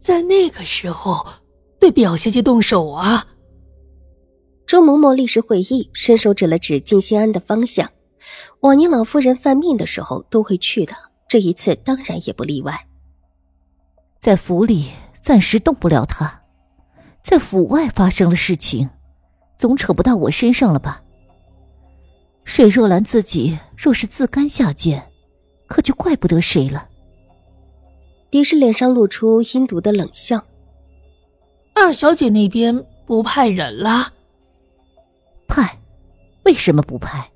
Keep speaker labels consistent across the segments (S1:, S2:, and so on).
S1: 在那个时候，对表小姐动手啊！
S2: 周嬷嬷立时会意，伸手指了指静心庵的方向。往年老夫人犯病的时候都会去的，这一次当然也不例外。
S3: 在府里暂时动不了他，在府外发生了事情，总扯不到我身上了吧？水若兰自己若是自甘下贱，可就怪不得谁了。
S2: 狄氏脸上露出阴毒的冷笑：“
S1: 二小姐那边不派人了？
S3: 派？为什么不派？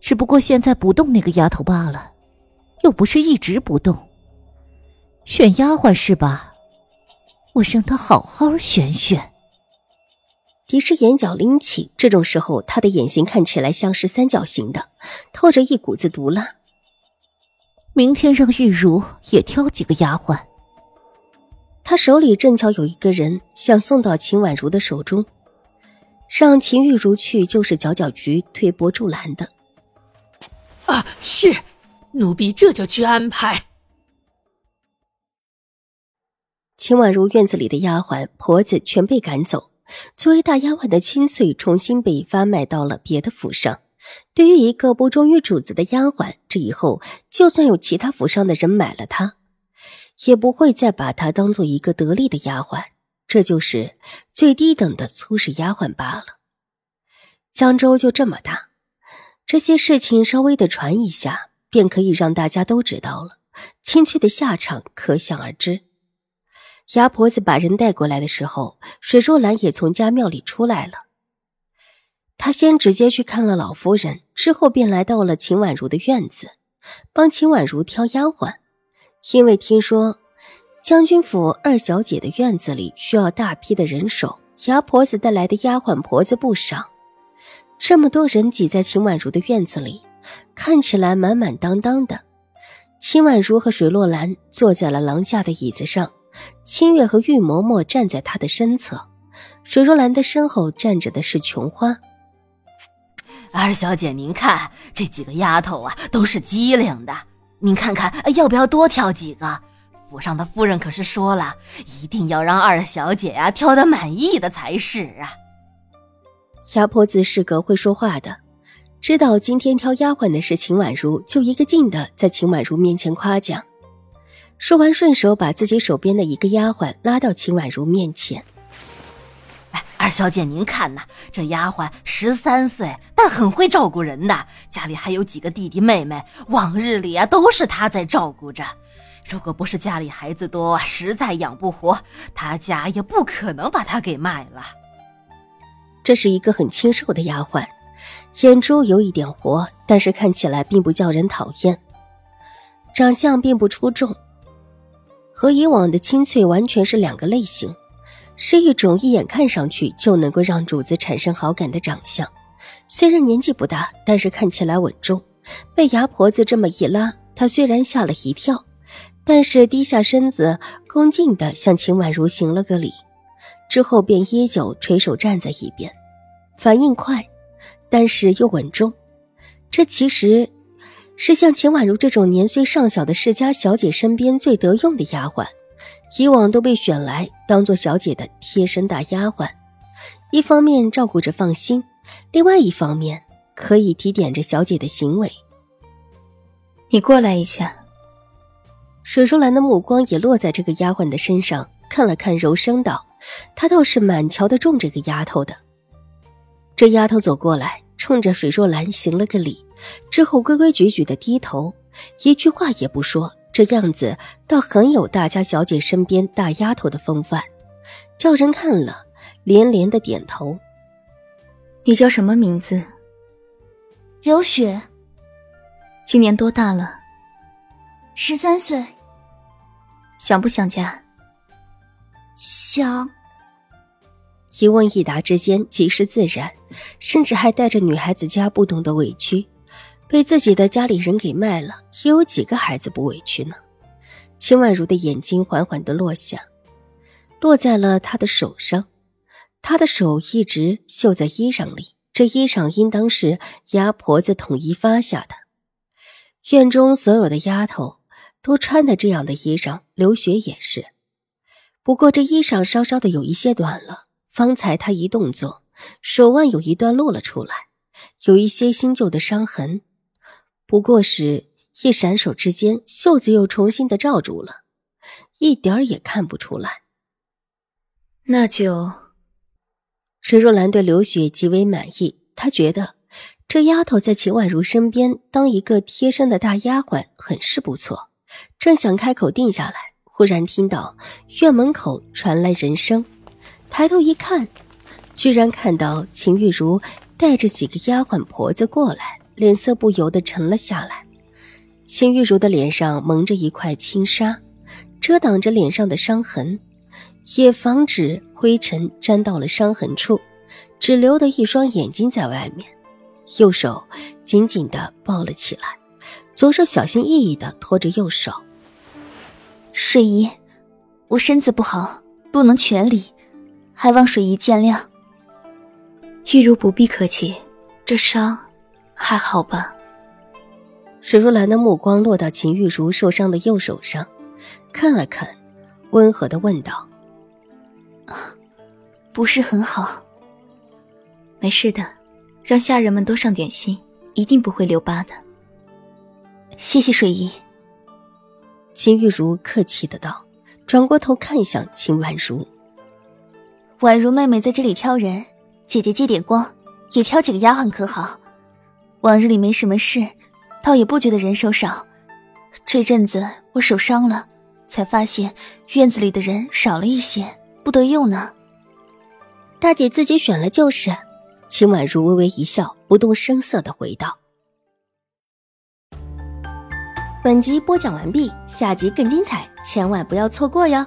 S3: 只不过现在不动那个丫头罢了，又不是一直不动。选丫鬟是吧？我让她好好选选。”
S2: 狄氏眼角拎起，这种时候她的眼型看起来像是三角形的，透着一股子毒辣。
S3: 明天让玉茹也挑几个丫鬟。
S2: 他手里正巧有一个人想送到秦婉如的手中，让秦玉茹去就是搅搅局推波助澜的。
S1: 啊，是，奴婢这就去安排。
S2: 秦婉如院子里的丫鬟婆子全被赶走，作为大丫鬟的清翠重新被发卖到了别的府上。对于一个不忠于主子的丫鬟，这以后就算有其他府上的人买了她，也不会再把她当做一个得力的丫鬟。这就是最低等的粗使丫鬟罢了。江州就这么大，这些事情稍微的传一下，便可以让大家都知道了。青翠的下场可想而知。牙婆子把人带过来的时候，水若兰也从家庙里出来了。他先直接去看了老夫人，之后便来到了秦婉如的院子，帮秦婉如挑丫鬟。因为听说将军府二小姐的院子里需要大批的人手，牙婆子带来的丫鬟婆子不少。这么多人挤在秦婉如的院子里，看起来满满当当的。秦婉如和水落兰坐在了廊下的椅子上，清月和玉嬷嬷站在她的身侧，水若兰的身后站着的是琼花。
S4: 二小姐，您看这几个丫头啊，都是机灵的。您看看，要不要多挑几个？府上的夫人可是说了，一定要让二小姐呀挑的满意的才是啊。
S2: 丫婆子是个会说话的，知道今天挑丫鬟的是秦婉如，就一个劲的在秦婉如面前夸奖。说完，顺手把自己手边的一个丫鬟拉到秦婉如面前。
S4: 小姐，您看呐，这丫鬟十三岁，但很会照顾人的，家里还有几个弟弟妹妹，往日里啊都是她在照顾着。如果不是家里孩子多，实在养不活，他家也不可能把她给卖了。
S2: 这是一个很清瘦的丫鬟，眼珠有一点活，但是看起来并不叫人讨厌，长相并不出众，和以往的清翠完全是两个类型。是一种一眼看上去就能够让主子产生好感的长相，虽然年纪不大，但是看起来稳重。被牙婆子这么一拉，她虽然吓了一跳，但是低下身子，恭敬地向秦婉如行了个礼，之后便依旧垂手站在一边，反应快，但是又稳重。这其实是像秦婉如这种年岁尚小的世家小姐身边最得用的丫鬟。以往都被选来当做小姐的贴身大丫鬟，一方面照顾着放心，另外一方面可以提点着小姐的行为。
S5: 你过来一下。
S2: 水如兰的目光也落在这个丫鬟的身上，看了看，柔声道：“她倒是蛮瞧得中这个丫头的。”这丫头走过来，冲着水若兰行了个礼，之后规规矩矩的低头，一句话也不说。这样子倒很有大家小姐身边大丫头的风范，叫人看了连连的点头。
S5: 你叫什么名字？
S6: 刘雪。
S5: 今年多大了？
S6: 十三岁。
S5: 想不想家？
S6: 想。
S2: 一问一答之间极是自然，甚至还带着女孩子家不懂的委屈。被自己的家里人给卖了，又有几个孩子不委屈呢？秦婉如的眼睛缓缓的落下，落在了他的手上。他的手一直绣在衣裳里，这衣裳应当是鸭婆子统一发下的。院中所有的丫头都穿的这样的衣裳，刘雪也是。不过这衣裳稍稍的有一些短了。方才他一动作，手腕有一段露了出来，有一些新旧的伤痕。不过是一闪手之间，袖子又重新的罩住了，一点儿也看不出来。
S5: 那就，
S2: 水若兰对刘雪极为满意，她觉得这丫头在秦婉如身边当一个贴身的大丫鬟很是不错。正想开口定下来，忽然听到院门口传来人声。抬头一看，居然看到秦玉茹带着几个丫鬟婆子过来，脸色不由得沉了下来。秦玉茹的脸上蒙着一块轻纱，遮挡着脸上的伤痕，也防止灰尘沾到了伤痕处，只留的一双眼睛在外面。右手紧紧的抱了起来，左手小心翼翼的托着右手。
S5: 水姨，我身子不好，不能全礼。还望水姨见谅。玉茹不必客气，这伤还好吧？
S2: 水如兰的目光落到秦玉茹受伤的右手上，看了看，温和的问道：“
S5: 啊，不是很好。没事的，让下人们多上点心，一定不会留疤的。谢谢水姨。”
S2: 秦玉茹客气的道，转过头看向秦婉如。
S5: 宛如妹妹在这里挑人，姐姐借点光，也挑几个丫鬟可好？往日里没什么事，倒也不觉得人手少。这阵子我手伤了，才发现院子里的人少了一些，不得用呢。
S2: 大姐自己选了就是。秦婉如微微一笑，不动声色的回道：“
S7: 本集播讲完毕，下集更精彩，千万不要错过哟。”